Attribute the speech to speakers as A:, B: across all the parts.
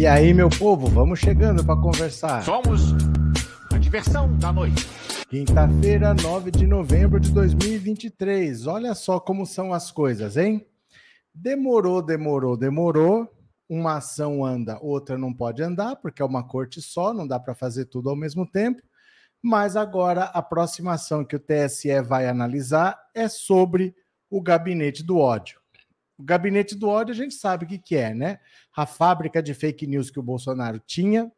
A: E
B: aí, meu povo, vamos chegando para conversar.
A: Somos a diversão da noite.
B: Quinta-feira, 9 de novembro de 2023. Olha só como são as coisas, hein? Demorou, demorou, demorou. Uma ação anda, outra não pode andar, porque é uma corte só, não dá para fazer tudo ao mesmo tempo. Mas agora a próxima ação que o TSE vai analisar é sobre o gabinete do ódio. O gabinete do ódio a gente sabe o que, que é, né? A fábrica de fake news que o Bolsonaro tinha,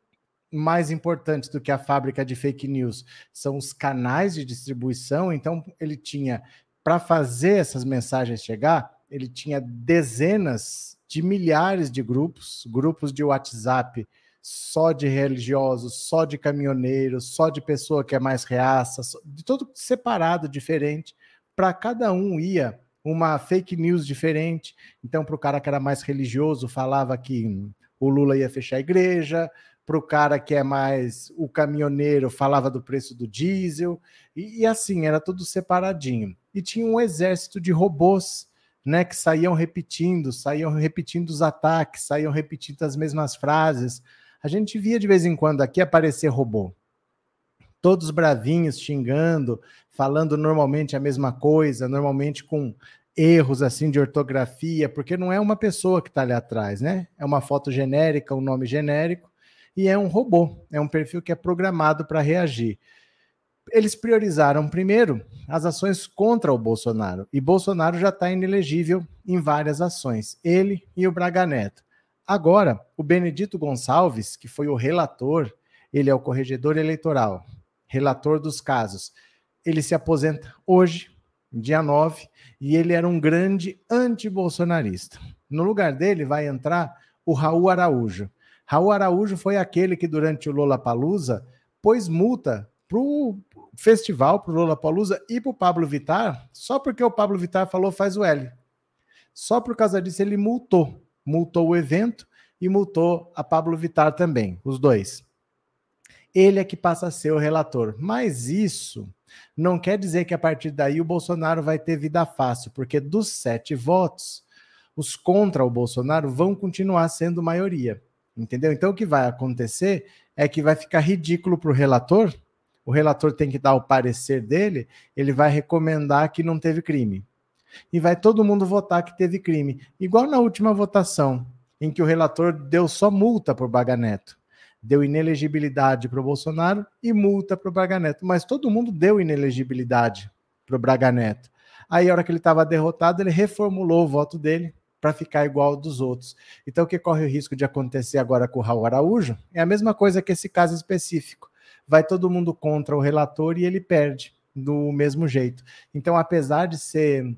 B: mais importante do que a fábrica de fake news são os canais de distribuição. Então, ele tinha, para fazer essas mensagens chegar, ele tinha dezenas de milhares de grupos, grupos de WhatsApp só de religiosos, só de caminhoneiros, só de pessoa que é mais reaça, de todo separado, diferente. Para cada um ia uma fake news diferente. Então, para o cara que era mais religioso, falava que o Lula ia fechar a igreja, para o cara que é mais o caminhoneiro falava do preço do diesel, e, e, assim, era tudo separadinho. E tinha um exército de robôs, né, que saíam repetindo, saíam repetindo os ataques, saíam repetindo as mesmas frases. A gente via de vez em quando aqui aparecer robô. Todos bravinhos, xingando, falando normalmente a mesma coisa, normalmente com erros assim de ortografia, porque não é uma pessoa que está ali atrás, né? É uma foto genérica, um nome genérico, e é um robô, é um perfil que é programado para reagir. Eles priorizaram primeiro as ações contra o Bolsonaro, e Bolsonaro já está inelegível em várias ações, ele e o Braga Neto. Agora, o Benedito Gonçalves, que foi o relator, ele é o corregedor eleitoral, relator dos casos. Ele se aposenta hoje, dia 9, e ele era um grande anti-bolsonarista. No lugar dele vai entrar o Raul Araújo. Raul Araújo foi aquele que, durante o Lola Palusa, pôs multa para o festival, para o Lola Palusa e para o Pablo Vittar, só porque o Pablo Vittar falou faz o L. Só por causa disso ele multou. Multou o evento e multou a Pablo Vittar também, os dois. Ele é que passa a ser o relator. Mas isso não quer dizer que a partir daí o Bolsonaro vai ter vida fácil, porque dos sete votos, os contra o Bolsonaro vão continuar sendo maioria. Entendeu? Então o que vai acontecer é que vai ficar ridículo para o relator. O relator tem que dar o parecer dele, ele vai recomendar que não teve crime. E vai todo mundo votar que teve crime. Igual na última votação, em que o relator deu só multa por Baganeto. Deu inelegibilidade para o Bolsonaro e multa para o Braga Neto. Mas todo mundo deu inelegibilidade para o Braga Neto. Aí, a hora que ele estava derrotado, ele reformulou o voto dele para ficar igual dos outros. Então, o que corre o risco de acontecer agora com o Raul Araújo é a mesma coisa que esse caso específico. Vai todo mundo contra o relator e ele perde do mesmo jeito. Então, apesar de ser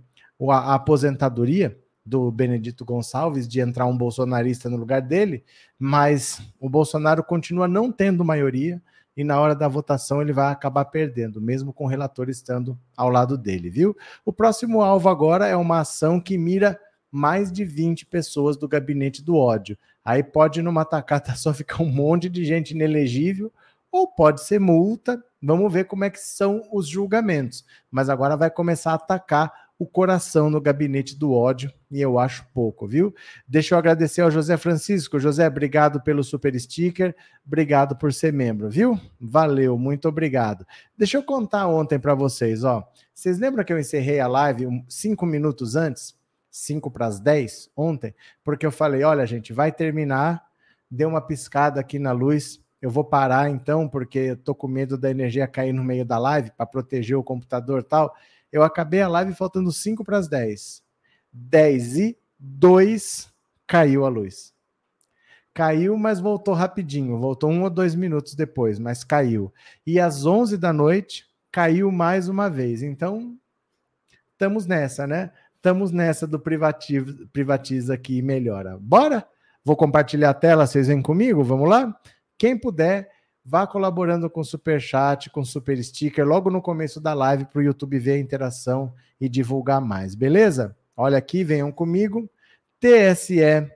B: a aposentadoria do Benedito Gonçalves de entrar um bolsonarista no lugar dele, mas o Bolsonaro continua não tendo maioria e na hora da votação ele vai acabar perdendo, mesmo com o relator estando ao lado dele, viu? O próximo alvo agora é uma ação que mira mais de 20 pessoas do gabinete do ódio. Aí pode numa tacata só ficar um monte de gente inelegível, ou pode ser multa. Vamos ver como é que são os julgamentos. Mas agora vai começar a atacar o coração no gabinete do ódio, e eu acho pouco, viu? Deixa eu agradecer ao José Francisco. José, obrigado pelo super sticker, obrigado por ser membro, viu? Valeu, muito obrigado. Deixa eu contar ontem para vocês, ó. Vocês lembram que eu encerrei a live cinco minutos antes? 5 para as 10 ontem, porque eu falei: olha, gente, vai terminar, deu uma piscada aqui na luz. Eu vou parar então, porque eu tô com medo da energia cair no meio da live para proteger o computador e tal. Eu acabei a live faltando 5 para as 10. 10 e 2 caiu a luz. Caiu, mas voltou rapidinho. Voltou um ou dois minutos depois, mas caiu. E às 11 da noite caiu mais uma vez. Então, estamos nessa, né? Estamos nessa do privativo, privatiza aqui e melhora. Bora? Vou compartilhar a tela, vocês vêm comigo? Vamos lá? Quem puder, vá colaborando com super chat, com super sticker, logo no começo da live para o YouTube ver a interação e divulgar mais, beleza? Olha aqui, venham comigo. TSE,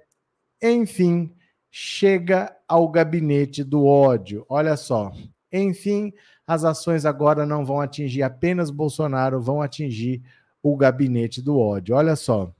B: enfim, chega ao gabinete do ódio. Olha só. Enfim, as ações agora não vão atingir apenas Bolsonaro, vão atingir o gabinete do ódio. Olha só.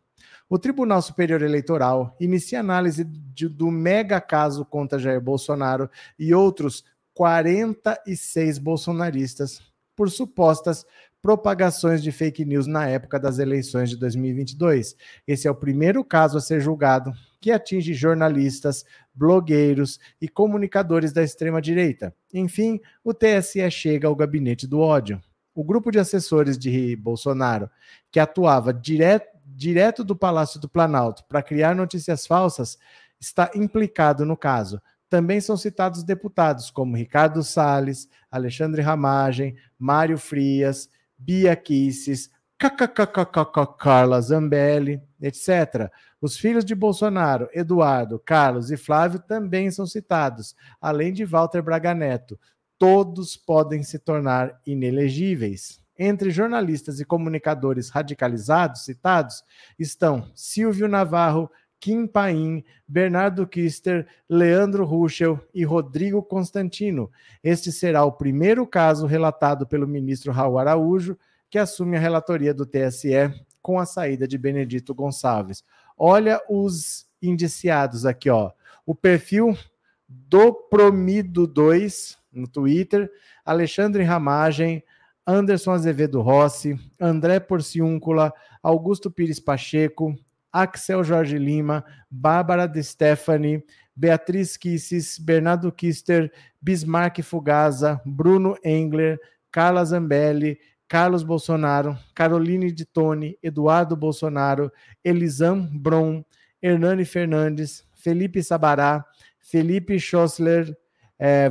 B: O Tribunal Superior Eleitoral inicia análise do mega caso contra Jair Bolsonaro e outros 46 bolsonaristas por supostas propagações de fake news na época das eleições de 2022. Esse é o primeiro caso a ser julgado que atinge jornalistas, blogueiros e comunicadores da extrema-direita. Enfim, o TSE chega ao gabinete do ódio. O grupo de assessores de Bolsonaro, que atuava direto, direto do Palácio do Planalto para criar notícias falsas, está implicado no caso. Também são citados deputados como Ricardo Salles, Alexandre Ramagem, Mário Frias, Bia Kisses, Carla Zambelli, etc. Os filhos de Bolsonaro, Eduardo, Carlos e Flávio também são citados, além de Walter Braga Neto. Todos podem se tornar inelegíveis. Entre jornalistas e comunicadores radicalizados citados estão Silvio Navarro, Kim Paim, Bernardo Kister, Leandro Ruschel e Rodrigo Constantino. Este será o primeiro caso relatado pelo ministro Raul Araújo, que assume a relatoria do TSE com a saída de Benedito Gonçalves. Olha os indiciados aqui, ó. O perfil do Promido 2 no Twitter, Alexandre Ramagem, Anderson Azevedo Rossi, André Porciúncula, Augusto Pires Pacheco, Axel Jorge Lima, Bárbara De Stefani, Beatriz Kisses, Bernardo Kister, Bismarck Fugaza, Bruno Engler, Carla Zambelli, Carlos Bolsonaro, Caroline de Tone, Eduardo Bolsonaro, Elisam Bron, Hernani Fernandes, Felipe Sabará, Felipe Schossler eh,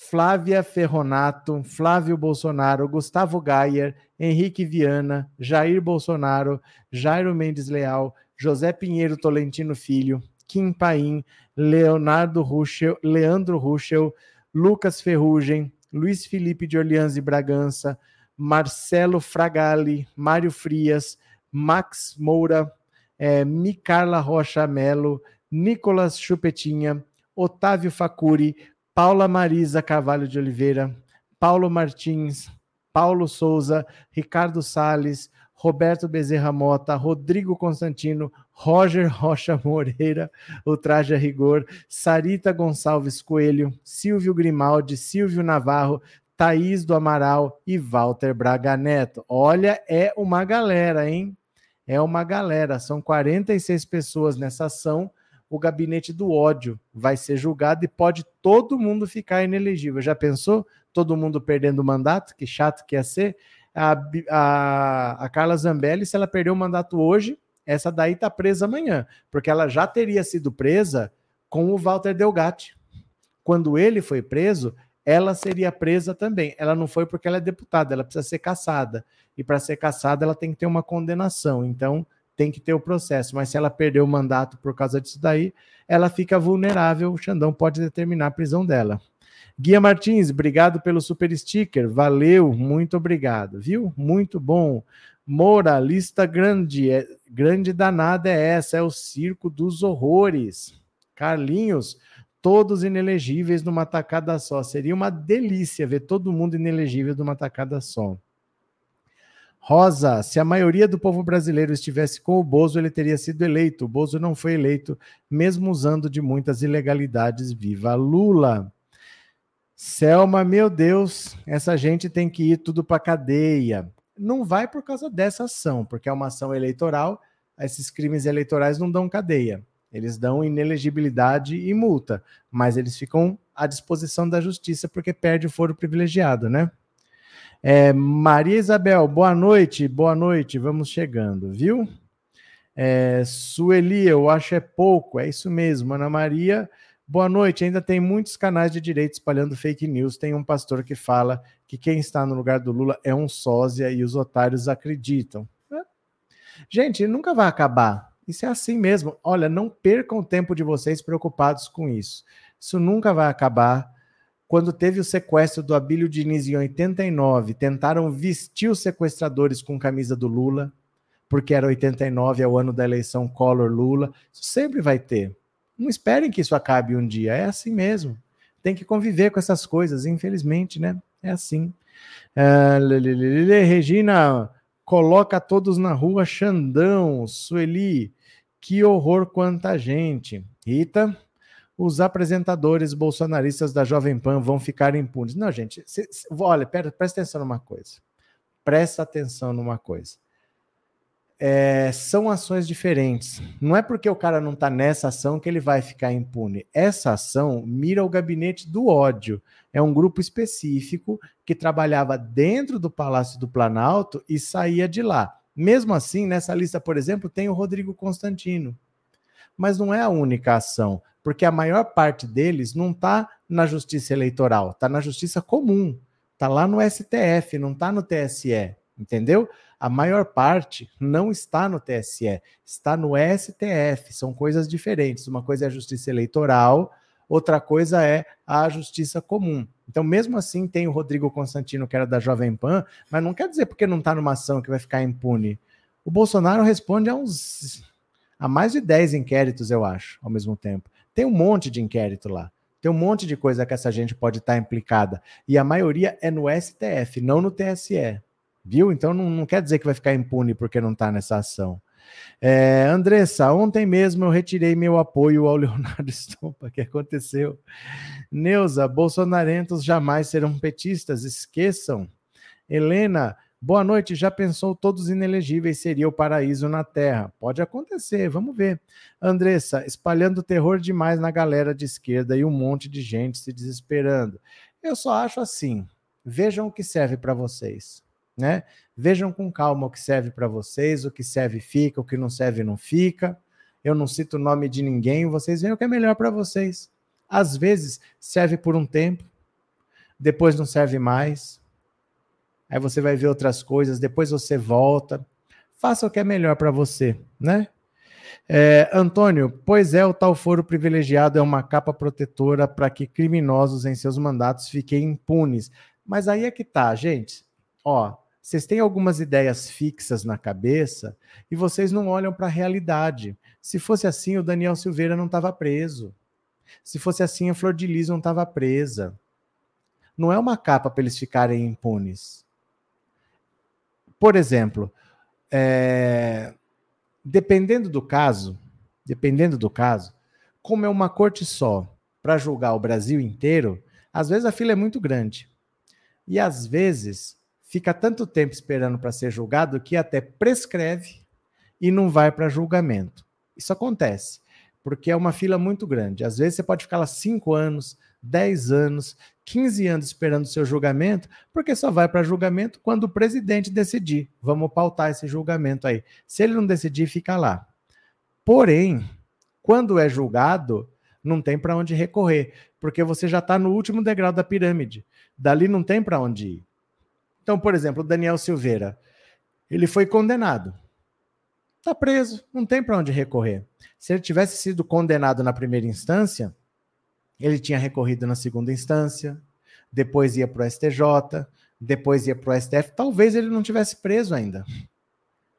B: Flávia Ferronato, Flávio Bolsonaro, Gustavo Gayer, Henrique Viana, Jair Bolsonaro, Jairo Mendes Leal, José Pinheiro Tolentino Filho, Kim Paim, Leonardo Ruschel, Leandro Ruschel, Lucas Ferrugem, Luiz Felipe de Orleans e Bragança, Marcelo Fragali, Mário Frias, Max Moura, é, Micarla Rocha Melo, Nicolas Chupetinha, Otávio Facuri, Paula Marisa Carvalho de Oliveira, Paulo Martins, Paulo Souza, Ricardo Sales, Roberto Bezerra Mota, Rodrigo Constantino, Roger Rocha Moreira, o Traje a Rigor, Sarita Gonçalves Coelho, Silvio Grimaldi, Silvio Navarro, Thaís do Amaral e Walter Braga Neto. Olha, é uma galera, hein? É uma galera. São 46 pessoas nessa ação o gabinete do ódio vai ser julgado e pode todo mundo ficar inelegível. Já pensou? Todo mundo perdendo o mandato? Que chato que ia ser. A, a, a Carla Zambelli, se ela perder o mandato hoje, essa daí tá presa amanhã, porque ela já teria sido presa com o Walter Delgatti. Quando ele foi preso, ela seria presa também. Ela não foi porque ela é deputada, ela precisa ser caçada. E para ser caçada, ela tem que ter uma condenação. Então, tem que ter o processo, mas se ela perder o mandato por causa disso daí, ela fica vulnerável, o Xandão pode determinar a prisão dela. Guia Martins, obrigado pelo super sticker, valeu, muito obrigado, viu? Muito bom. Moura, lista grande, é, grande danada é essa, é o circo dos horrores. Carlinhos, todos inelegíveis numa tacada só. Seria uma delícia ver todo mundo inelegível numa tacada só. Rosa, se a maioria do povo brasileiro estivesse com o Bozo, ele teria sido eleito. O Bozo não foi eleito, mesmo usando de muitas ilegalidades. Viva Lula! Selma, meu Deus, essa gente tem que ir tudo para cadeia. Não vai por causa dessa ação, porque é uma ação eleitoral. Esses crimes eleitorais não dão cadeia. Eles dão inelegibilidade e multa, mas eles ficam à disposição da justiça porque perde o foro privilegiado, né? É, Maria Isabel, boa noite, boa noite, vamos chegando, viu? É, Sueli, eu acho é pouco, é isso mesmo. Ana Maria, boa noite. Ainda tem muitos canais de direito espalhando fake news. Tem um pastor que fala que quem está no lugar do Lula é um sósia e os otários acreditam. É. Gente, nunca vai acabar. Isso é assim mesmo. Olha, não percam o tempo de vocês preocupados com isso. Isso nunca vai acabar quando teve o sequestro do Abílio Diniz em 89, tentaram vestir os sequestradores com camisa do Lula, porque era 89, é o ano da eleição Collor-Lula. Isso sempre vai ter. Não esperem que isso acabe um dia, é assim mesmo. Tem que conviver com essas coisas, infelizmente, né? É assim. Uh, Regina Coloca todos na rua, Xandão, Sueli. Que horror quanta gente. Rita, os apresentadores bolsonaristas da Jovem Pan vão ficar impunes. Não, gente, olha, pera, presta atenção numa coisa. Presta atenção numa coisa é, são ações diferentes. Não é porque o cara não está nessa ação que ele vai ficar impune. Essa ação mira o gabinete do ódio. É um grupo específico que trabalhava dentro do Palácio do Planalto e saía de lá. Mesmo assim, nessa lista, por exemplo, tem o Rodrigo Constantino. Mas não é a única ação, porque a maior parte deles não está na justiça eleitoral, está na justiça comum, está lá no STF, não está no TSE, entendeu? A maior parte não está no TSE, está no STF. São coisas diferentes. Uma coisa é a justiça eleitoral, outra coisa é a justiça comum. Então, mesmo assim, tem o Rodrigo Constantino, que era da Jovem Pan, mas não quer dizer porque não está numa ação que vai ficar impune. O Bolsonaro responde a uns. a mais de 10 inquéritos, eu acho, ao mesmo tempo. Tem um monte de inquérito lá. Tem um monte de coisa que essa gente pode estar implicada. E a maioria é no STF, não no TSE. Viu? Então não, não quer dizer que vai ficar impune porque não está nessa ação. É, Andressa, ontem mesmo eu retirei meu apoio ao Leonardo Stompa. Que aconteceu? Neuza, bolsonarentos jamais serão petistas, esqueçam. Helena, boa noite. Já pensou todos inelegíveis seria o paraíso na Terra? Pode acontecer, vamos ver. Andressa, espalhando terror demais na galera de esquerda e um monte de gente se desesperando. Eu só acho assim. Vejam o que serve para vocês né? Vejam com calma o que serve para vocês, o que serve fica, o que não serve não fica. Eu não cito o nome de ninguém, vocês veem o que é melhor para vocês. Às vezes serve por um tempo, depois não serve mais. Aí você vai ver outras coisas, depois você volta. Faça o que é melhor para você, né? É, Antônio, pois é, o tal foro privilegiado é uma capa protetora para que criminosos em seus mandatos fiquem impunes. Mas aí é que tá, gente. Ó, vocês têm algumas ideias fixas na cabeça e vocês não olham para a realidade. Se fosse assim, o Daniel Silveira não estava preso. Se fosse assim, a Flor de Lis não estava presa. Não é uma capa para eles ficarem impunes. Por exemplo, é... dependendo do caso, dependendo do caso, como é uma corte só para julgar o Brasil inteiro, às vezes a fila é muito grande. E às vezes fica tanto tempo esperando para ser julgado que até prescreve e não vai para julgamento. Isso acontece, porque é uma fila muito grande. Às vezes você pode ficar lá 5 anos, 10 anos, 15 anos esperando o seu julgamento, porque só vai para julgamento quando o presidente decidir. Vamos pautar esse julgamento aí. Se ele não decidir, fica lá. Porém, quando é julgado, não tem para onde recorrer, porque você já está no último degrau da pirâmide. Dali não tem para onde ir. Então, por exemplo, o Daniel Silveira, ele foi condenado. Está preso, não tem para onde recorrer. Se ele tivesse sido condenado na primeira instância, ele tinha recorrido na segunda instância, depois ia para o STJ, depois ia para o STF. Talvez ele não tivesse preso ainda.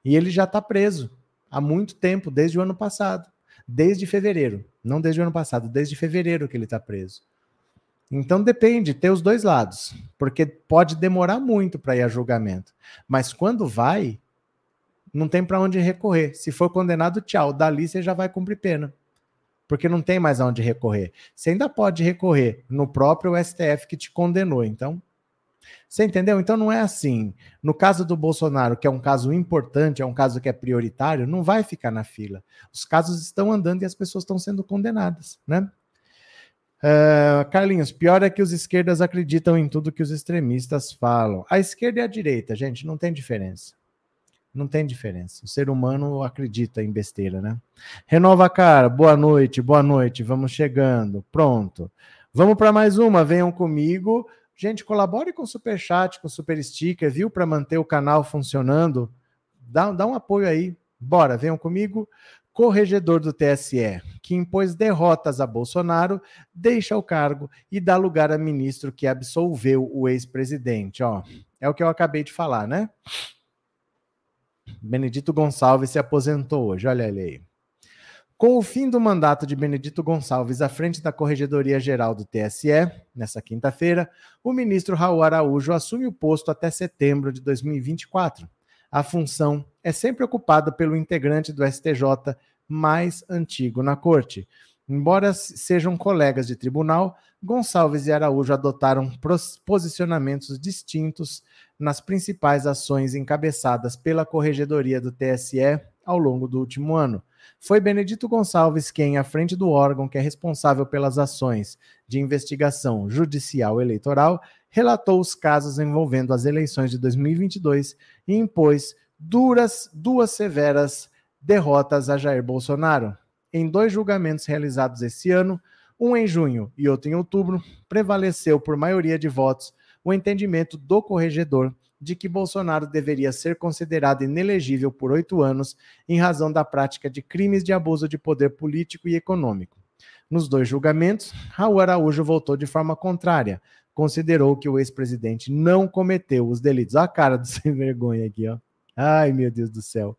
B: E ele já está preso há muito tempo, desde o ano passado. Desde fevereiro. Não desde o ano passado, desde fevereiro que ele está preso. Então depende, ter os dois lados, porque pode demorar muito para ir a julgamento. Mas quando vai, não tem para onde recorrer. Se for condenado, tchau. Dali você já vai cumprir pena. Porque não tem mais aonde recorrer. Você ainda pode recorrer no próprio STF que te condenou. Então, você entendeu? Então não é assim. No caso do Bolsonaro, que é um caso importante, é um caso que é prioritário, não vai ficar na fila. Os casos estão andando e as pessoas estão sendo condenadas, né? Uh, Carlinhos, pior é que os esquerdas acreditam em tudo que os extremistas falam. A esquerda e a direita, gente, não tem diferença. Não tem diferença. O ser humano acredita em besteira, né? Renova cara, boa noite, boa noite. Vamos chegando. Pronto. Vamos para mais uma. Venham comigo. Gente, colabore com o super chat, com o super sticker, viu? Para manter o canal funcionando. Dá, dá um apoio aí. Bora, venham comigo corregedor do TSE, que impôs derrotas a Bolsonaro, deixa o cargo e dá lugar a ministro que absolveu o ex-presidente. Ó, é o que eu acabei de falar, né? Benedito Gonçalves se aposentou hoje, olha ele aí. Com o fim do mandato de Benedito Gonçalves à frente da Corregedoria Geral do TSE, nessa quinta-feira, o ministro Raul Araújo assume o posto até setembro de 2024. A função é sempre ocupada pelo integrante do STJ mais antigo na corte. Embora sejam colegas de tribunal, Gonçalves e Araújo adotaram posicionamentos distintos nas principais ações encabeçadas pela Corregedoria do TSE ao longo do último ano. Foi Benedito Gonçalves quem, à frente do órgão que é responsável pelas ações de investigação judicial eleitoral, relatou os casos envolvendo as eleições de 2022 e impôs duras, duas severas derrotas a Jair Bolsonaro. Em dois julgamentos realizados esse ano, um em junho e outro em outubro, prevaleceu por maioria de votos o entendimento do corregedor de que Bolsonaro deveria ser considerado inelegível por oito anos em razão da prática de crimes de abuso de poder político e econômico. Nos dois julgamentos, Raul Araújo votou de forma contrária, considerou que o ex-presidente não cometeu os delitos. Olha a cara do sem vergonha aqui, ó. Ai, meu Deus do céu.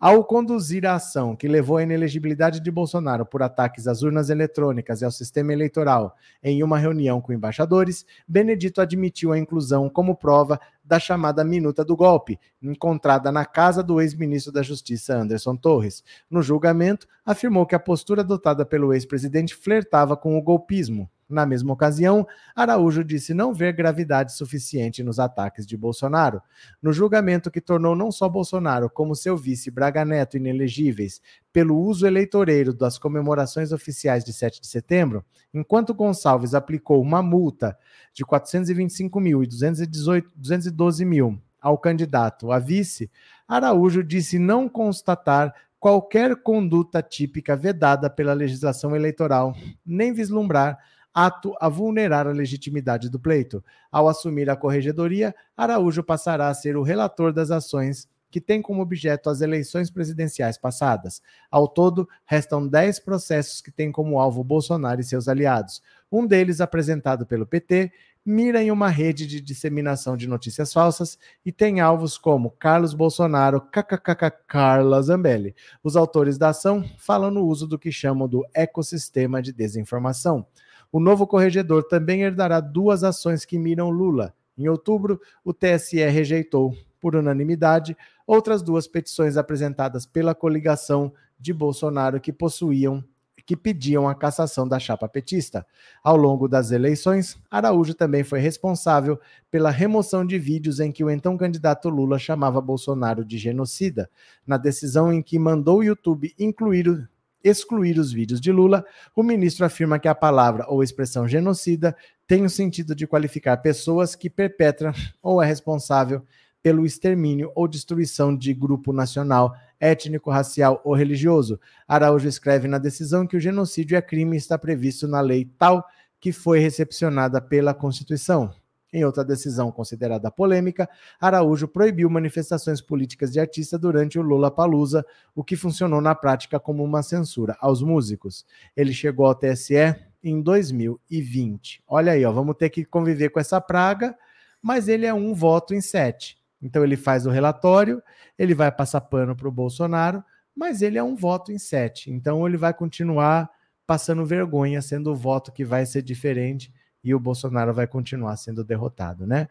B: Ao conduzir a ação que levou à inelegibilidade de Bolsonaro por ataques às urnas eletrônicas e ao sistema eleitoral em uma reunião com embaixadores, Benedito admitiu a inclusão como prova da chamada minuta do golpe, encontrada na casa do ex-ministro da Justiça Anderson Torres. No julgamento, afirmou que a postura adotada pelo ex-presidente flertava com o golpismo. Na mesma ocasião, Araújo disse não ver gravidade suficiente nos ataques de Bolsonaro. No julgamento que tornou não só Bolsonaro, como seu vice Braga Neto inelegíveis pelo uso eleitoreiro das comemorações oficiais de 7 de setembro, enquanto Gonçalves aplicou uma multa de 425 mil e 212 mil ao candidato a vice, Araújo disse não constatar qualquer conduta típica vedada pela legislação eleitoral, nem vislumbrar ato a vulnerar a legitimidade do pleito. Ao assumir a corregedoria, Araújo passará a ser o relator das ações que tem como objeto as eleições presidenciais passadas. Ao todo, restam 10 processos que têm como alvo Bolsonaro e seus aliados. Um deles, apresentado pelo PT, mira em uma rede de disseminação de notícias falsas e tem alvos como Carlos Bolsonaro, kkkk Carla Zambelli. Os autores da ação falam no uso do que chamam do ecossistema de desinformação. O novo corregedor também herdará duas ações que miram Lula. Em outubro, o TSE rejeitou, por unanimidade, outras duas petições apresentadas pela coligação de Bolsonaro que possuíam que pediam a cassação da chapa petista. Ao longo das eleições, Araújo também foi responsável pela remoção de vídeos em que o então candidato Lula chamava Bolsonaro de genocida. Na decisão em que mandou o YouTube incluir excluir os vídeos de Lula, o ministro afirma que a palavra ou expressão genocida tem o sentido de qualificar pessoas que perpetram ou é responsável pelo extermínio ou destruição de grupo nacional, étnico, racial ou religioso. Araújo escreve na decisão que o genocídio é crime e está previsto na lei tal que foi recepcionada pela Constituição. Em outra decisão considerada polêmica, Araújo proibiu manifestações políticas de artista durante o Lula Palusa, o que funcionou na prática como uma censura aos músicos. Ele chegou ao TSE em 2020. Olha aí, ó, vamos ter que conviver com essa praga, mas ele é um voto em sete. Então ele faz o relatório, ele vai passar pano para o Bolsonaro, mas ele é um voto em sete. Então ele vai continuar passando vergonha, sendo o voto que vai ser diferente e o Bolsonaro vai continuar sendo derrotado, né?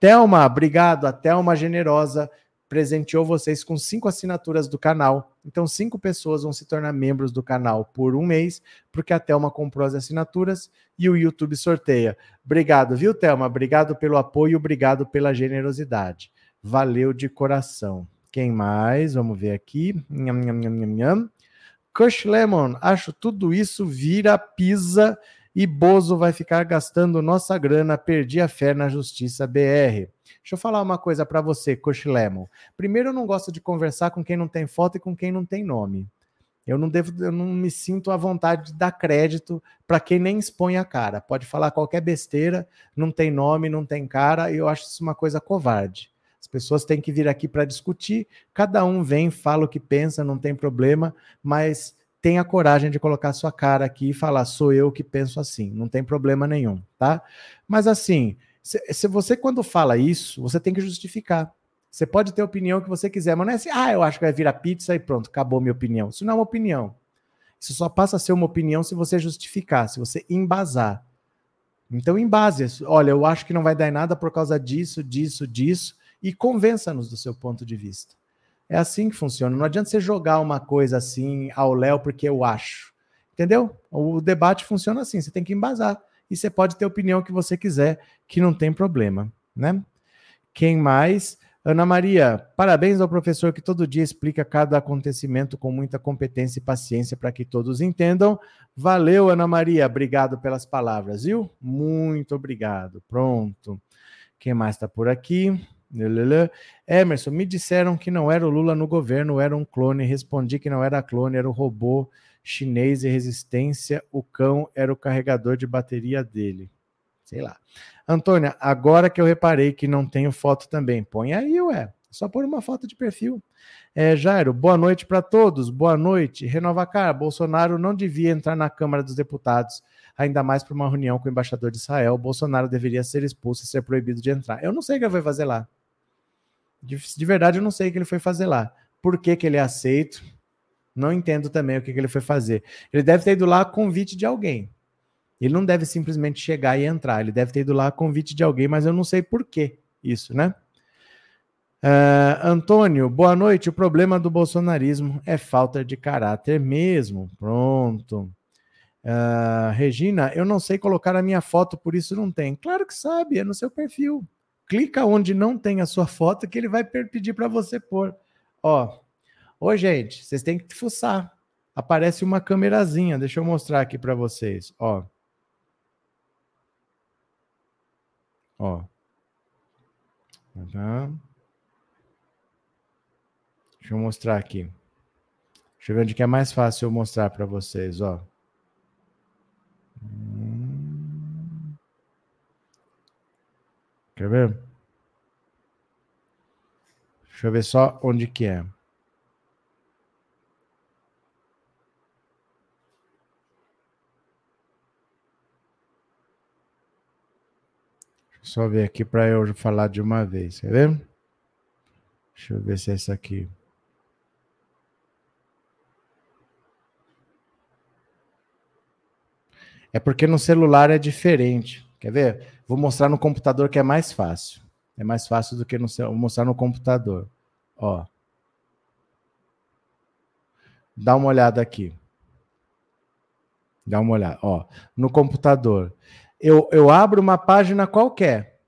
B: Thelma, obrigado. A Thelma Generosa presenteou vocês com cinco assinaturas do canal. Então, cinco pessoas vão se tornar membros do canal por um mês, porque a Thelma comprou as assinaturas e o YouTube sorteia. Obrigado, viu, Thelma? Obrigado pelo apoio, obrigado pela generosidade. Valeu de coração. Quem mais? Vamos ver aqui. Nham, nham, nham, nham. Kush Lemon, acho tudo isso vira pizza e Bozo vai ficar gastando nossa grana, perdi a fé na justiça BR. Deixa eu falar uma coisa para você, Coach Lemon. Primeiro, eu não gosto de conversar com quem não tem foto e com quem não tem nome. Eu não devo, eu não me sinto à vontade de dar crédito para quem nem expõe a cara. Pode falar qualquer besteira, não tem nome, não tem cara, e eu acho isso uma coisa covarde. As pessoas têm que vir aqui para discutir, cada um vem, fala o que pensa, não tem problema, mas tenha coragem de colocar sua cara aqui e falar, sou eu que penso assim, não tem problema nenhum, tá? Mas assim, se, se você quando fala isso, você tem que justificar. Você pode ter a opinião que você quiser, mas não é assim, ah, eu acho que vai virar pizza e pronto, acabou minha opinião. Isso não é uma opinião. Isso só passa a ser uma opinião se você justificar, se você embasar. Então, embase. Olha, eu acho que não vai dar nada por causa disso, disso, disso, e convença-nos do seu ponto de vista. É assim que funciona. Não adianta você jogar uma coisa assim ao léu porque eu acho. Entendeu? O debate funciona assim, você tem que embasar. E você pode ter a opinião que você quiser, que não tem problema, né? Quem mais? Ana Maria, parabéns ao professor que todo dia explica cada acontecimento com muita competência e paciência para que todos entendam. Valeu, Ana Maria, obrigado pelas palavras, viu? Muito obrigado. Pronto. Quem mais está por aqui? Emerson, me disseram que não era o Lula no governo, era um clone. Respondi que não era clone, era o robô chinês e resistência. O cão era o carregador de bateria dele. Sei lá. Antônia, agora que eu reparei que não tenho foto também, põe aí, ué. Só pôr uma foto de perfil. É, Jairo, boa noite para todos. Boa noite. Renovacar, Bolsonaro não devia entrar na Câmara dos Deputados, ainda mais para uma reunião com o embaixador de Israel. Bolsonaro deveria ser expulso e ser proibido de entrar. Eu não sei o que ele vai fazer lá. De, de verdade, eu não sei o que ele foi fazer lá. Por que, que ele é aceito? Não entendo também o que, que ele foi fazer. Ele deve ter ido lá a convite de alguém. Ele não deve simplesmente chegar e entrar. Ele deve ter ido lá a convite de alguém, mas eu não sei por que isso, né? Uh, Antônio, boa noite. O problema do bolsonarismo é falta de caráter mesmo. Pronto. Uh, Regina, eu não sei colocar a minha foto, por isso não tem. Claro que sabe, é no seu perfil clica onde não tem a sua foto que ele vai pedir para você pôr. Ó, ô gente, vocês têm que fuçar. Aparece uma câmerazinha, deixa eu mostrar aqui para vocês, ó. Ó. Uhum. Deixa eu mostrar aqui. Deixa eu ver onde que é mais fácil eu mostrar para vocês, ó. Hum. Quer ver? Deixa eu ver só onde que é. Deixa só ver aqui para eu falar de uma vez. Quer ver? Deixa eu ver se é essa aqui. É porque no celular é diferente. Quer ver? Vou mostrar no computador que é mais fácil. É mais fácil do que no Vou mostrar no computador. Ó. Dá uma olhada aqui. Dá uma olhada. Ó, no computador. Eu, eu abro uma página qualquer.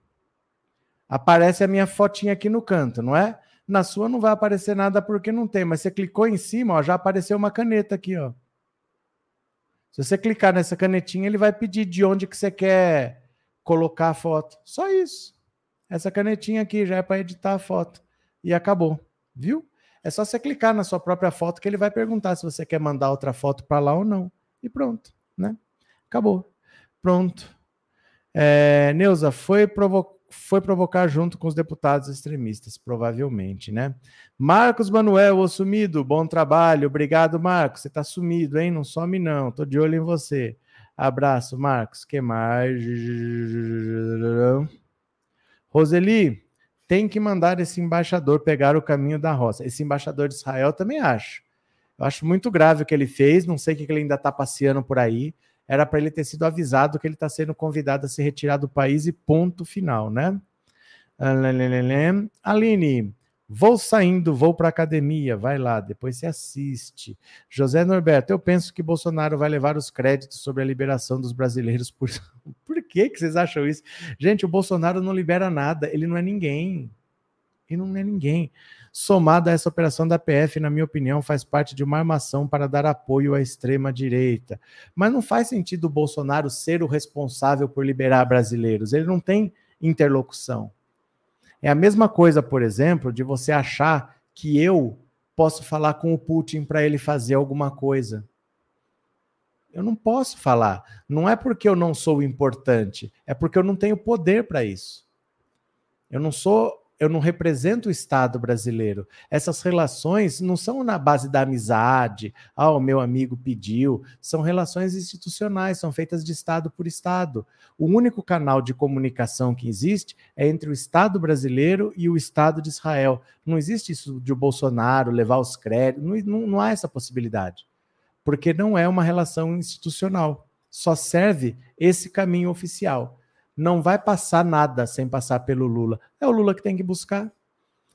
B: Aparece a minha fotinha aqui no canto, não é? Na sua não vai aparecer nada porque não tem, mas você clicou em cima, ó, já apareceu uma caneta aqui, ó. Se você clicar nessa canetinha, ele vai pedir de onde que você quer colocar a foto. Só isso. Essa canetinha aqui já é para editar a foto. E acabou. Viu? É só você clicar na sua própria foto que ele vai perguntar se você quer mandar outra foto para lá ou não. E pronto, né? Acabou. Pronto. É, Neuza, foi provocar foi provocar junto com os deputados extremistas, provavelmente, né? Marcos Manuel, o sumido, bom trabalho. Obrigado, Marcos. Você está sumido, hein? Não some, não. Tô de olho em você. Abraço, Marcos. que mais? Roseli, tem que mandar esse embaixador pegar o caminho da roça. Esse embaixador de Israel também acho. Eu acho muito grave o que ele fez. Não sei o que ele ainda está passeando por aí era para ele ter sido avisado que ele está sendo convidado a se retirar do país e ponto final, né? Aline, vou saindo, vou para academia, vai lá, depois você assiste. José Norberto, eu penso que Bolsonaro vai levar os créditos sobre a liberação dos brasileiros por. por que, que vocês acham isso? Gente, o Bolsonaro não libera nada, ele não é ninguém. Ele não é ninguém somada a essa operação da PF, na minha opinião, faz parte de uma armação para dar apoio à extrema-direita. Mas não faz sentido o Bolsonaro ser o responsável por liberar brasileiros. Ele não tem interlocução. É a mesma coisa, por exemplo, de você achar que eu posso falar com o Putin para ele fazer alguma coisa. Eu não posso falar. Não é porque eu não sou importante, é porque eu não tenho poder para isso. Eu não sou eu não represento o Estado brasileiro. Essas relações não são na base da amizade, ah, o meu amigo pediu, são relações institucionais, são feitas de Estado por Estado. O único canal de comunicação que existe é entre o Estado brasileiro e o Estado de Israel. Não existe isso de o Bolsonaro levar os créditos, não, não, não há essa possibilidade, porque não é uma relação institucional, só serve esse caminho oficial não vai passar nada sem passar pelo Lula. É o Lula que tem que buscar.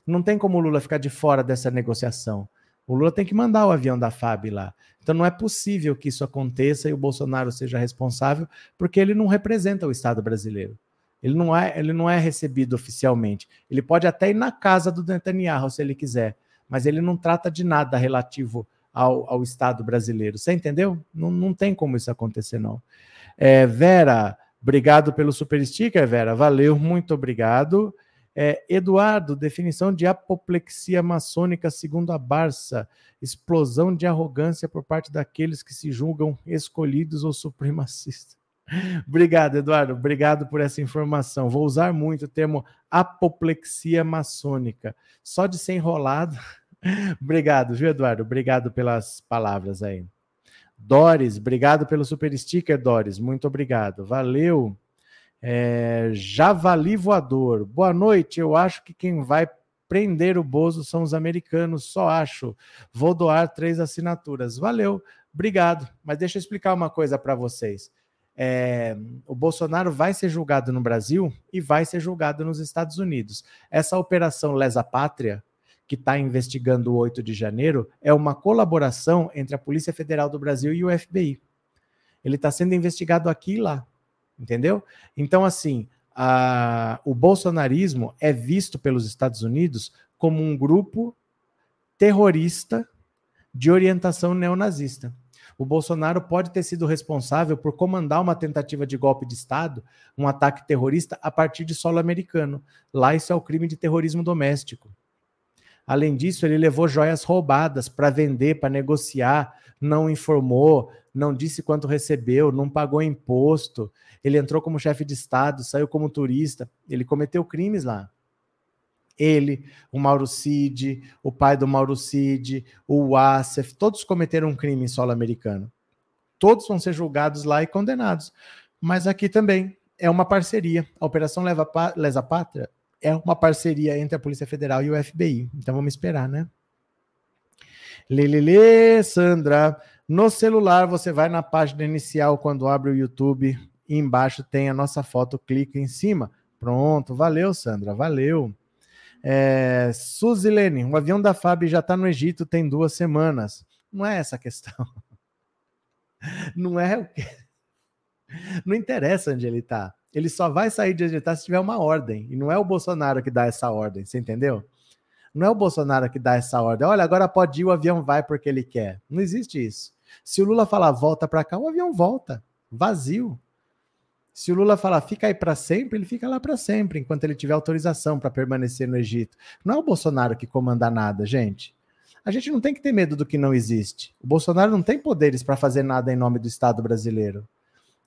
B: Não tem como o Lula ficar de fora dessa negociação. O Lula tem que mandar o avião da FAB lá. Então não é possível que isso aconteça e o Bolsonaro seja responsável, porque ele não representa o Estado brasileiro. Ele não é, ele não é recebido oficialmente. Ele pode até ir na casa do Netanyahu se ele quiser, mas ele não trata de nada relativo ao, ao Estado brasileiro. Você entendeu? Não, não tem como isso acontecer, não. É, Vera, obrigado pelo super sticker, Vera. Valeu, muito obrigado. É, Eduardo, definição de apoplexia maçônica segundo a Barça, explosão de arrogância por parte daqueles que se julgam escolhidos ou supremacistas. Obrigado, Eduardo. Obrigado por essa informação. Vou usar muito o termo apoplexia maçônica. Só de ser enrolado. obrigado, viu, Eduardo? Obrigado pelas palavras aí. Doris, obrigado pelo super sticker, Doris. Muito obrigado. Valeu. É, Javali Voador. Boa noite. Eu acho que quem vai prender o Bozo são os americanos, só acho. Vou doar três assinaturas. Valeu, obrigado. Mas deixa eu explicar uma coisa para vocês. É, o Bolsonaro vai ser julgado no Brasil e vai ser julgado nos Estados Unidos. Essa operação Lesa Pátria, que está investigando o 8 de janeiro, é uma colaboração entre a Polícia Federal do Brasil e o FBI. Ele está sendo investigado aqui e lá entendeu? Então, assim, a, o bolsonarismo é visto pelos Estados Unidos como um grupo terrorista de orientação neonazista. O Bolsonaro pode ter sido responsável por comandar uma tentativa de golpe de Estado, um ataque terrorista a partir de solo americano. Lá isso é o crime de terrorismo doméstico. Além disso, ele levou joias roubadas para vender, para negociar, não informou, não disse quanto recebeu, não pagou imposto. Ele entrou como chefe de Estado, saiu como turista. Ele cometeu crimes lá. Ele, o Mauro Cid, o pai do Mauro Cid, o Wassef, todos cometeram um crime em solo americano. Todos vão ser julgados lá e condenados. Mas aqui também é uma parceria. A Operação Leva Lesa Pátria é uma parceria entre a Polícia Federal e o FBI. Então vamos esperar, né? Lelele, Sandra. No celular, você vai na página inicial quando abre o YouTube e embaixo tem a nossa foto, clica em cima. Pronto, valeu, Sandra, valeu. É, Suzilene, o avião da FAB já está no Egito tem duas semanas. Não é essa a questão. Não é o que. Não interessa onde ele está. Ele só vai sair de onde está se tiver uma ordem. E não é o Bolsonaro que dá essa ordem, você entendeu? Não é o Bolsonaro que dá essa ordem. Olha, agora pode ir, o avião vai porque ele quer. Não existe isso. Se o Lula falar volta para cá, o avião volta, vazio. Se o Lula falar fica aí para sempre, ele fica lá para sempre, enquanto ele tiver autorização para permanecer no Egito. Não é o Bolsonaro que comanda nada, gente. A gente não tem que ter medo do que não existe. O Bolsonaro não tem poderes para fazer nada em nome do Estado brasileiro.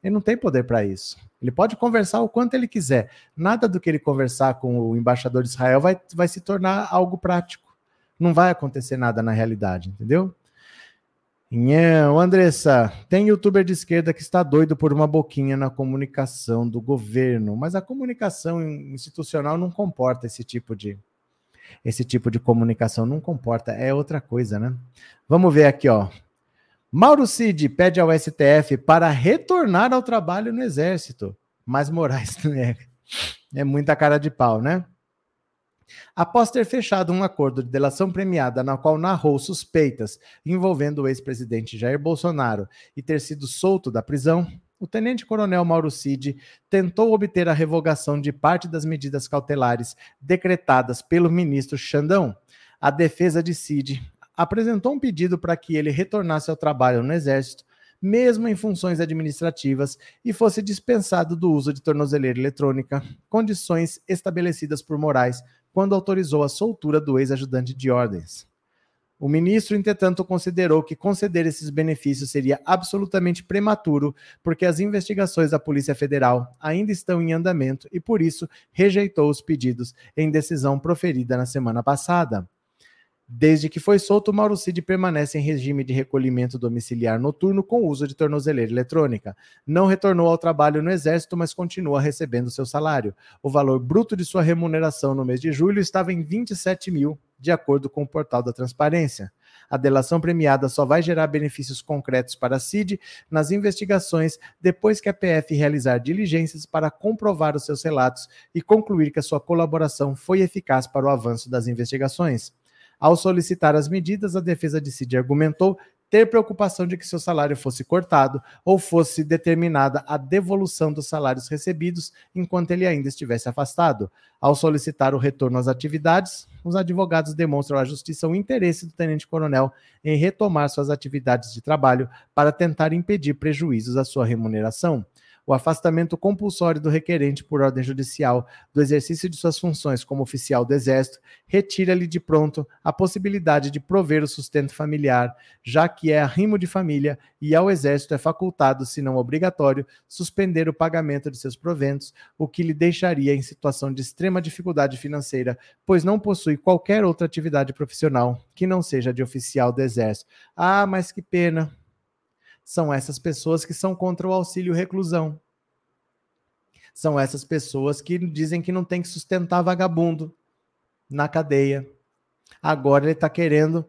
B: Ele não tem poder para isso. Ele pode conversar o quanto ele quiser. Nada do que ele conversar com o embaixador de Israel vai, vai se tornar algo prático. Não vai acontecer nada na realidade, entendeu? Não, Andressa, tem youtuber de esquerda que está doido por uma boquinha na comunicação do governo, mas a comunicação institucional não comporta esse tipo de esse tipo de comunicação, não comporta, é outra coisa, né? Vamos ver aqui, ó. Mauro Cid pede ao STF para retornar ao trabalho no Exército, mas Moraes é, é muita cara de pau, né? Após ter fechado um acordo de delação premiada na qual narrou suspeitas envolvendo o ex-presidente Jair Bolsonaro e ter sido solto da prisão, o tenente-coronel Mauro Cid tentou obter a revogação de parte das medidas cautelares decretadas pelo ministro Xandão. A defesa de Cid apresentou um pedido para que ele retornasse ao trabalho no Exército, mesmo em funções administrativas, e fosse dispensado do uso de tornozeleira eletrônica, condições estabelecidas por Moraes quando autorizou a soltura do ex-ajudante de ordens. O ministro, entretanto, considerou que conceder esses benefícios seria absolutamente prematuro, porque as investigações da Polícia Federal ainda estão em andamento e, por isso, rejeitou os pedidos em decisão proferida na semana passada. Desde que foi solto, Mauro Cid permanece em regime de recolhimento domiciliar noturno com uso de tornozeleira eletrônica. Não retornou ao trabalho no Exército, mas continua recebendo seu salário. O valor bruto de sua remuneração no mês de julho estava em R$ de acordo com o portal da transparência. A delação premiada só vai gerar benefícios concretos para a CID nas investigações depois que a PF realizar diligências para comprovar os seus relatos e concluir que a sua colaboração foi eficaz para o avanço das investigações. Ao solicitar as medidas, a defesa de Cid argumentou ter preocupação de que seu salário fosse cortado ou fosse determinada a devolução dos salários recebidos enquanto ele ainda estivesse afastado. Ao solicitar o retorno às atividades, os advogados demonstram à justiça o interesse do tenente-coronel em retomar suas atividades de trabalho para tentar impedir prejuízos à sua remuneração o afastamento compulsório do requerente por ordem judicial do exercício de suas funções como oficial do Exército retira-lhe de pronto a possibilidade de prover o sustento familiar, já que é arrimo de família e ao Exército é facultado, se não obrigatório, suspender o pagamento de seus proventos, o que lhe deixaria em situação de extrema dificuldade financeira, pois não possui qualquer outra atividade profissional que não seja de oficial do Exército. Ah, mas que pena! São essas pessoas que são contra o auxílio reclusão. São essas pessoas que dizem que não tem que sustentar vagabundo na cadeia. Agora ele está querendo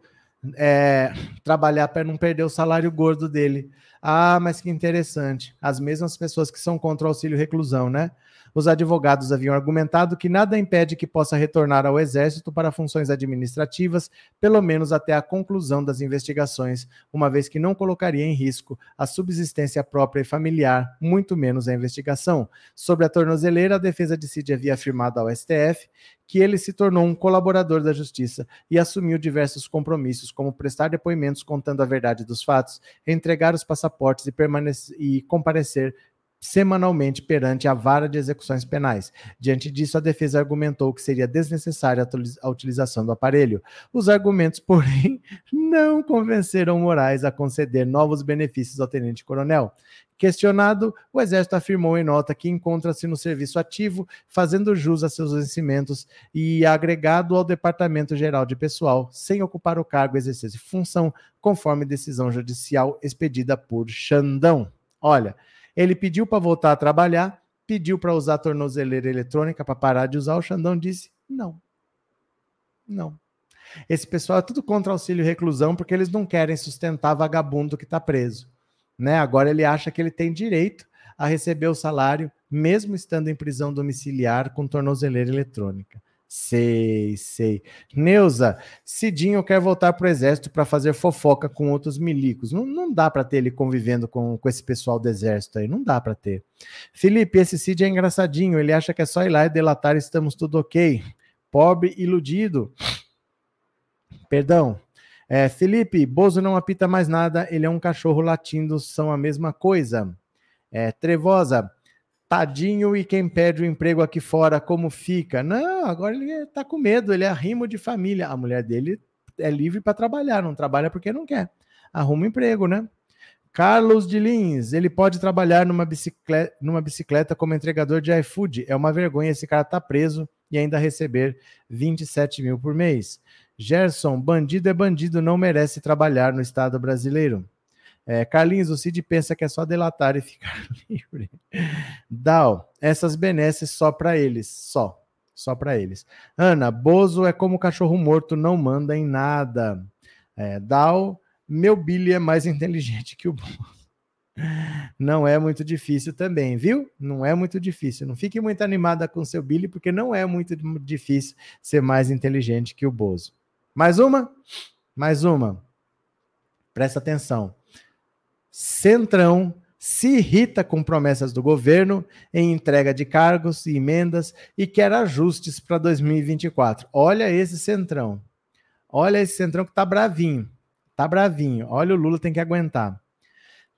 B: é, trabalhar para não perder o salário gordo dele. Ah, mas que interessante. As mesmas pessoas que são contra o auxílio reclusão, né? Os advogados haviam argumentado que nada impede que possa retornar ao Exército para funções administrativas, pelo menos até a conclusão das investigações, uma vez que não colocaria em risco a subsistência própria e familiar, muito menos a investigação. Sobre a tornozeleira, a defesa de Cid havia afirmado ao STF que ele se tornou um colaborador da justiça e assumiu diversos compromissos, como prestar depoimentos contando a verdade dos fatos, entregar os passaportes e, e comparecer semanalmente perante a vara de execuções penais. Diante disso, a defesa argumentou que seria desnecessária a utilização do aparelho. Os argumentos, porém, não convenceram Moraes a conceder novos benefícios ao tenente-coronel. Questionado, o Exército afirmou em nota que encontra-se no serviço ativo, fazendo jus a seus vencimentos e agregado ao Departamento Geral de Pessoal, sem ocupar o cargo exercer função, conforme decisão judicial expedida por Xandão. Olha, ele pediu para voltar a trabalhar, pediu para usar a tornozeleira eletrônica para parar de usar. O Xandão disse: não. Não. Esse pessoal é tudo contra auxílio reclusão porque eles não querem sustentar vagabundo que está preso. Né? Agora ele acha que ele tem direito a receber o salário, mesmo estando em prisão domiciliar com tornozeleira eletrônica. Sei, sei. Neuza, Cidinho quer voltar para o exército para fazer fofoca com outros milicos. Não, não dá para ter ele convivendo com, com esse pessoal do exército aí. Não dá para ter. Felipe, esse Cid é engraçadinho. Ele acha que é só ir lá e delatar estamos tudo ok. Pobre iludido. Perdão. É, Felipe, Bozo não apita mais nada. Ele é um cachorro latindo, são a mesma coisa. É, Trevosa, Tadinho e quem pede o emprego aqui fora, como fica? Não, agora ele está com medo, ele é arrimo de família. A mulher dele é livre para trabalhar, não trabalha porque não quer. Arruma um emprego, né? Carlos de Lins, ele pode trabalhar numa bicicleta, numa bicicleta como entregador de iFood. É uma vergonha esse cara tá preso e ainda receber 27 mil por mês. Gerson, bandido é bandido, não merece trabalhar no Estado brasileiro. É, Carlinhos, o Cid pensa que é só delatar e ficar livre. Dal, essas benesses só para eles, só. Só para eles. Ana, Bozo é como cachorro morto, não manda em nada. É, Dal, meu Billy é mais inteligente que o Bozo. Não é muito difícil também, viu? Não é muito difícil. Não fique muito animada com seu Billy, porque não é muito difícil ser mais inteligente que o Bozo. Mais uma? Mais uma. Presta atenção. Centrão se irrita com promessas do governo em entrega de cargos e emendas e quer ajustes para 2024. Olha esse Centrão. Olha esse Centrão que tá bravinho. Tá bravinho. Olha, o Lula tem que aguentar.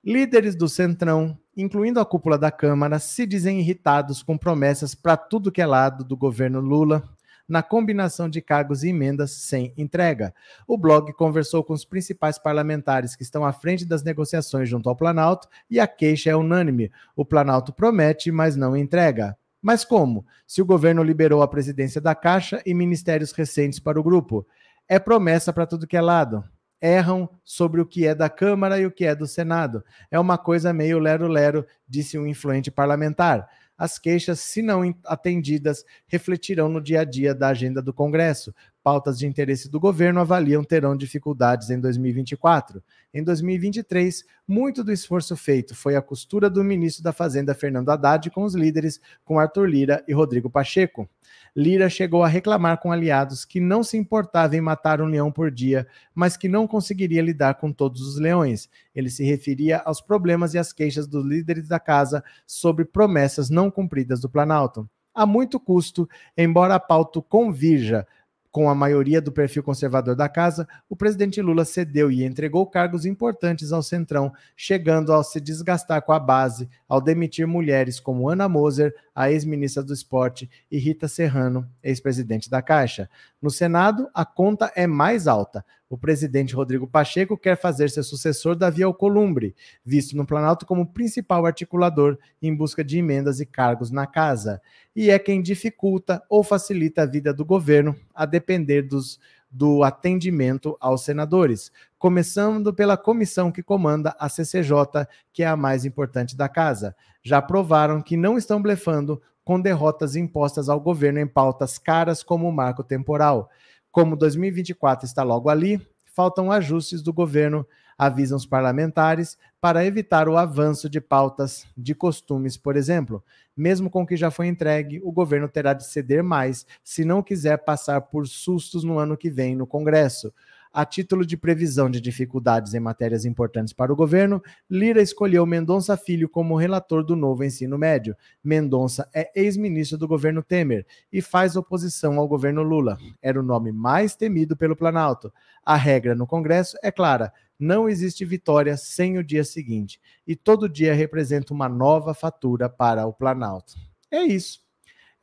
B: Líderes do Centrão, incluindo a cúpula da Câmara, se dizem irritados com promessas para tudo que é lado do governo Lula na combinação de cargos e emendas sem entrega. O blog conversou com os principais parlamentares que estão à frente das negociações junto ao Planalto e a queixa é unânime. O Planalto promete, mas não entrega. Mas como? Se o governo liberou a presidência da Caixa e ministérios recentes para o grupo. É promessa para tudo que é lado erram sobre o que é da Câmara e o que é do Senado. É uma coisa meio lero-lero, disse um influente parlamentar as queixas, se não atendidas, refletirão no dia a dia da agenda do Congresso. Pautas de interesse do governo avaliam terão dificuldades em 2024. Em 2023, muito do esforço feito foi a costura do ministro da Fazenda Fernando Haddad com os líderes, com Arthur Lira e Rodrigo Pacheco. Lira chegou a reclamar com aliados que não se importava em matar um leão por dia, mas que não conseguiria lidar com todos os leões. Ele se referia aos problemas e às queixas dos líderes da casa sobre promessas não cumpridas do Planalto. A muito custo, embora a pauta convirja com a maioria do perfil conservador da casa, o presidente Lula cedeu e entregou cargos importantes ao Centrão, chegando a se desgastar com a base ao demitir mulheres como Ana Moser, a ex-ministra do Esporte, e Rita Serrano, ex-presidente da Caixa. No Senado, a conta é mais alta. O presidente Rodrigo Pacheco quer fazer seu sucessor Davi Alcolumbre, visto no Planalto como principal articulador em busca de emendas e cargos na casa. E é quem dificulta ou facilita a vida do governo, a depender dos, do atendimento aos senadores, começando pela comissão que comanda a CCJ, que é a mais importante da casa. Já provaram que não estão blefando com derrotas impostas ao governo em pautas caras como o marco temporal. Como 2024 está logo ali, faltam ajustes do governo, avisam os parlamentares, para evitar o avanço de pautas de costumes, por exemplo. Mesmo com o que já foi entregue, o governo terá de ceder mais se não quiser passar por sustos no ano que vem no Congresso. A título de previsão de dificuldades em matérias importantes para o governo, Lira escolheu Mendonça Filho como relator do novo ensino médio. Mendonça é ex-ministro do governo Temer e faz oposição ao governo Lula. Era o nome mais temido pelo Planalto. A regra no Congresso é clara: não existe vitória sem o dia seguinte, e todo dia representa uma nova fatura para o Planalto. É isso.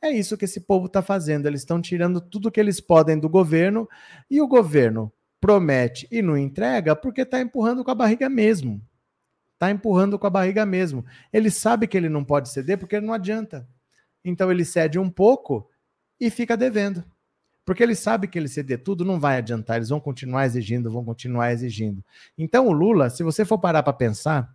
B: É isso que esse povo está fazendo. Eles estão tirando tudo que eles podem do governo e o governo promete e não entrega porque está empurrando com a barriga mesmo. Está empurrando com a barriga mesmo. Ele sabe que ele não pode ceder porque não adianta. Então ele cede um pouco e fica devendo. Porque ele sabe que ele ceder tudo não vai adiantar, eles vão continuar exigindo, vão continuar exigindo. Então o Lula, se você for parar para pensar,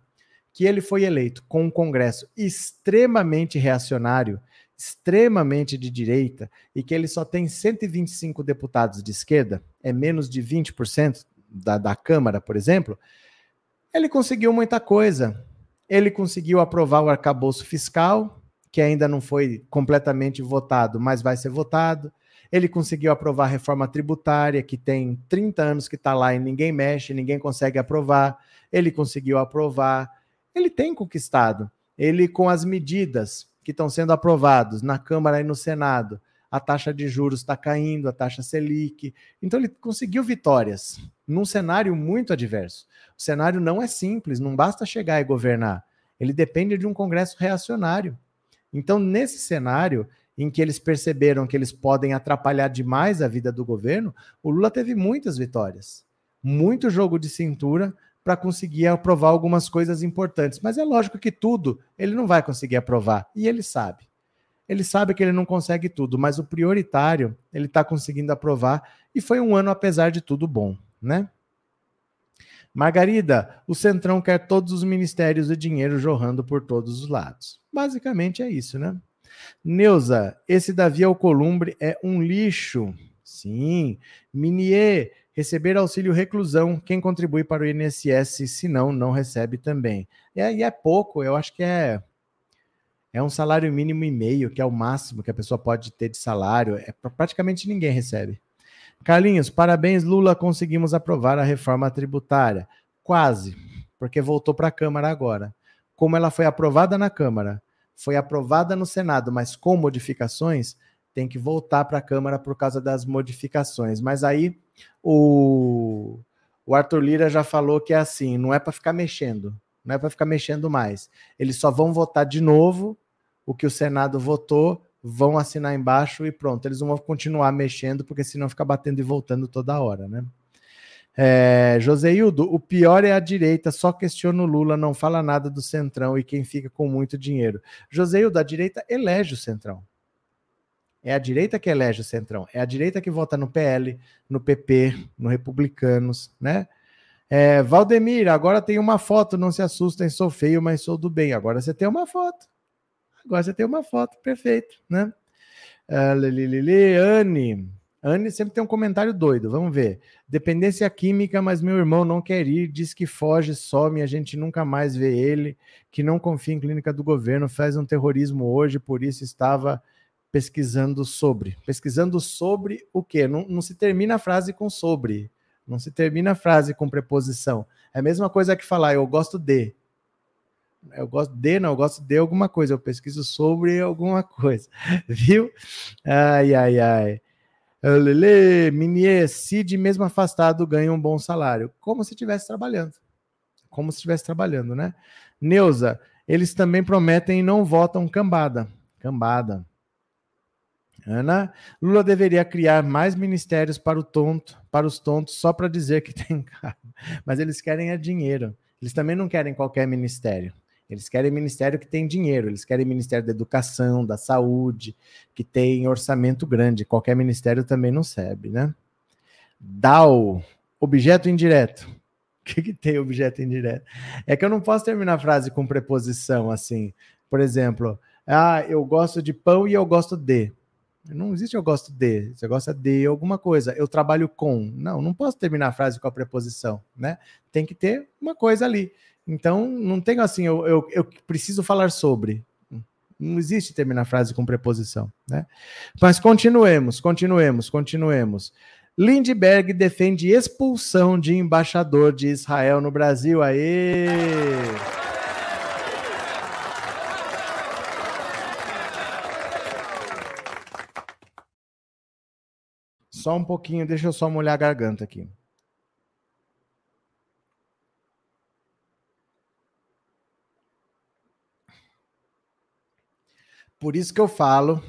B: que ele foi eleito com um Congresso extremamente reacionário, extremamente de direita e que ele só tem 125 deputados de esquerda, é menos de 20% da, da Câmara, por exemplo, ele conseguiu muita coisa. Ele conseguiu aprovar o arcabouço fiscal, que ainda não foi completamente votado, mas vai ser votado. Ele conseguiu aprovar a reforma tributária, que tem 30 anos que está lá e ninguém mexe, ninguém consegue aprovar. Ele conseguiu aprovar. Ele tem conquistado. Ele, com as medidas que estão sendo aprovados na Câmara e no Senado, a taxa de juros está caindo, a taxa Selic. Então ele conseguiu vitórias num cenário muito adverso. O cenário não é simples, não basta chegar e governar. Ele depende de um Congresso reacionário. Então, nesse cenário em que eles perceberam que eles podem atrapalhar demais a vida do governo, o Lula teve muitas vitórias. Muito jogo de cintura para conseguir aprovar algumas coisas importantes. Mas é lógico que tudo ele não vai conseguir aprovar. E ele sabe. Ele sabe que ele não consegue tudo, mas o prioritário ele está conseguindo aprovar. E foi um ano, apesar de tudo, bom, né? Margarida, o Centrão quer todos os ministérios e dinheiro jorrando por todos os lados. Basicamente é isso, né? Neuza, esse Davi Alcolumbre é um lixo. Sim. Minier, Receber auxílio reclusão, quem contribui para o INSS, se não, não recebe também. E aí é pouco, eu acho que é é um salário mínimo e meio, que é o máximo que a pessoa pode ter de salário. É, praticamente ninguém recebe. Carlinhos, parabéns, Lula, conseguimos aprovar a reforma tributária. Quase, porque voltou para a Câmara agora. Como ela foi aprovada na Câmara, foi aprovada no Senado, mas com modificações, tem que voltar para a Câmara por causa das modificações. Mas aí o, o Arthur Lira já falou que é assim, não é para ficar mexendo, não é para ficar mexendo mais. Eles só vão votar de novo o que o Senado votou, vão assinar embaixo e pronto. Eles vão continuar mexendo, porque senão fica batendo e voltando toda hora, né? É, Joseildo, o pior é a direita, só questiona o Lula, não fala nada do Centrão e quem fica com muito dinheiro. Joseildo, a direita elege o Centrão. É a direita que elege o Centrão, é a direita que vota no PL, no PP, no Republicanos, né? É, Valdemir, agora tem uma foto, não se assustem, sou feio, mas sou do bem. Agora você tem uma foto. Agora você tem uma foto, perfeito, né? Uh, Anne, Anne sempre tem um comentário doido. Vamos ver. Dependência química, mas meu irmão não quer ir, diz que foge, some, a gente nunca mais vê ele, que não confia em clínica do governo, faz um terrorismo hoje, por isso estava pesquisando sobre. Pesquisando sobre o quê? Não, não se termina a frase com sobre. Não se termina a frase com preposição. É a mesma coisa que falar eu gosto de. Eu gosto de, não, eu gosto de alguma coisa. Eu pesquiso sobre alguma coisa. Viu? Ai, ai, ai. Lele, Minier, Cid, mesmo afastado, ganha um bom salário. Como se estivesse trabalhando. Como se estivesse trabalhando, né? Neuza, eles também prometem e não votam cambada. Cambada. Ana, Lula deveria criar mais ministérios para o tonto, para os tontos, só para dizer que tem cargo. Mas eles querem é dinheiro. Eles também não querem qualquer ministério. Eles querem ministério que tem dinheiro, eles querem ministério da educação, da saúde, que tem orçamento grande. Qualquer ministério também não serve, né? DAO, objeto indireto. O que, que tem objeto indireto? É que eu não posso terminar a frase com preposição assim. Por exemplo, ah, eu gosto de pão e eu gosto de. Não existe eu gosto de. Você gosta de alguma coisa. Eu trabalho com. Não, não posso terminar a frase com a preposição, né? Tem que ter uma coisa ali. Então, não tem assim, eu, eu, eu preciso falar sobre. Não existe terminar a frase com preposição, né? Mas continuemos, continuemos, continuemos. Lindbergh defende expulsão de embaixador de Israel no Brasil. Aê! Só um pouquinho, deixa eu só molhar a garganta aqui. Por isso que eu falo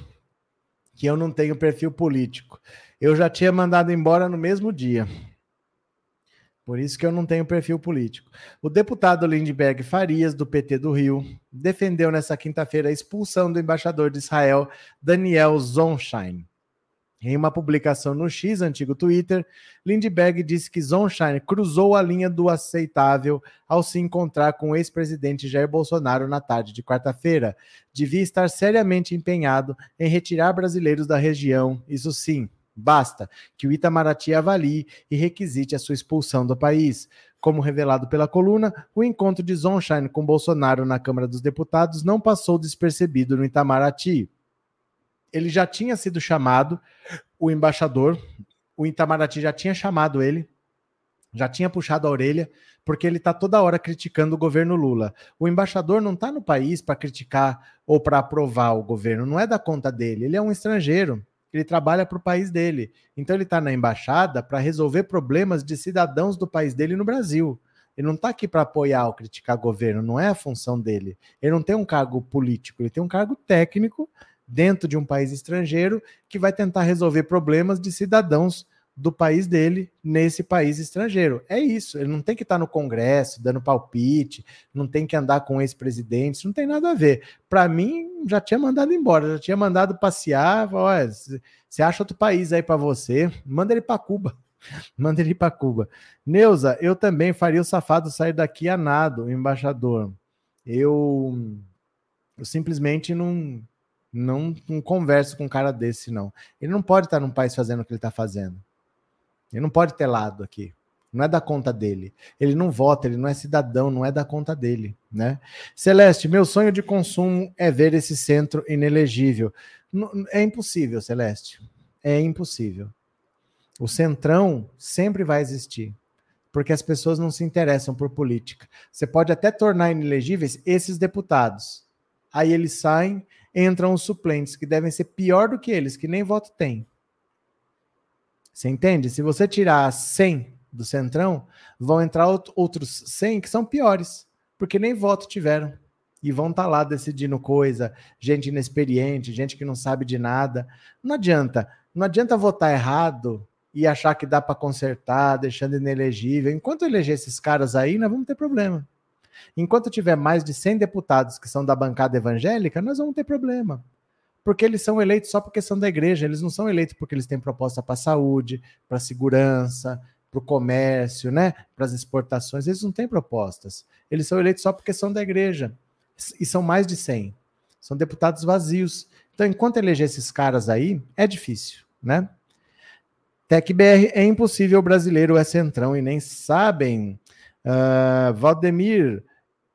B: que eu não tenho perfil político. Eu já tinha mandado embora no mesmo dia. Por isso que eu não tenho perfil político. O deputado Lindbergh Farias, do PT do Rio, defendeu nessa quinta-feira a expulsão do embaixador de Israel, Daniel Zonshine. Em uma publicação no X, antigo Twitter, Lindbergh disse que Zonshine cruzou a linha do aceitável ao se encontrar com o ex-presidente Jair Bolsonaro na tarde de quarta-feira. Devia estar seriamente empenhado em retirar brasileiros da região, isso sim. Basta que o Itamaraty avalie e requisite a sua expulsão do país. Como revelado pela coluna, o encontro de Zonshine com Bolsonaro na Câmara dos Deputados não passou despercebido no Itamaraty ele já tinha sido chamado, o embaixador, o Itamaraty já tinha chamado ele, já tinha puxado a orelha, porque ele está toda hora criticando o governo Lula. O embaixador não está no país para criticar ou para aprovar o governo, não é da conta dele, ele é um estrangeiro, ele trabalha para o país dele. Então ele está na embaixada para resolver problemas de cidadãos do país dele no Brasil. Ele não está aqui para apoiar ou criticar o governo, não é a função dele. Ele não tem um cargo político, ele tem um cargo técnico dentro de um país estrangeiro que vai tentar resolver problemas de cidadãos do país dele nesse país estrangeiro. É isso, ele não tem que estar no Congresso dando palpite, não tem que andar com ex-presidentes, não tem nada a ver. Para mim, já tinha mandado embora, já tinha mandado passear. Olha, você acha outro país aí para você? Manda ele para Cuba. Manda ele para Cuba. Neuza, eu também faria o safado sair daqui a nado, embaixador. Eu, eu simplesmente não não, não converso com um cara desse, não. Ele não pode estar num país fazendo o que ele está fazendo. Ele não pode ter lado aqui. Não é da conta dele. Ele não vota, ele não é cidadão, não é da conta dele, né? Celeste, meu sonho de consumo é ver esse centro inelegível. É impossível, Celeste. É impossível. O centrão sempre vai existir, porque as pessoas não se interessam por política. Você pode até tornar inelegíveis esses deputados. Aí eles saem entram os suplentes, que devem ser pior do que eles, que nem voto tem. Você entende? Se você tirar 100 do Centrão, vão entrar outros 100 que são piores, porque nem voto tiveram. E vão estar tá lá decidindo coisa, gente inexperiente, gente que não sabe de nada. Não adianta. Não adianta votar errado e achar que dá para consertar, deixando inelegível. Enquanto eleger esses caras aí, nós vamos ter problema. Enquanto tiver mais de 100 deputados que são da bancada evangélica, nós vamos ter problema. Porque eles são eleitos só porque são da igreja, eles não são eleitos porque eles têm proposta para a saúde, para a segurança, para o comércio, né? para as exportações, eles não têm propostas. Eles são eleitos só porque são da igreja. E são mais de 100. São deputados vazios. Então, enquanto eleger esses caras aí, é difícil, né? TecBR é impossível, brasileiro é centrão e nem sabem. Uh, Valdemir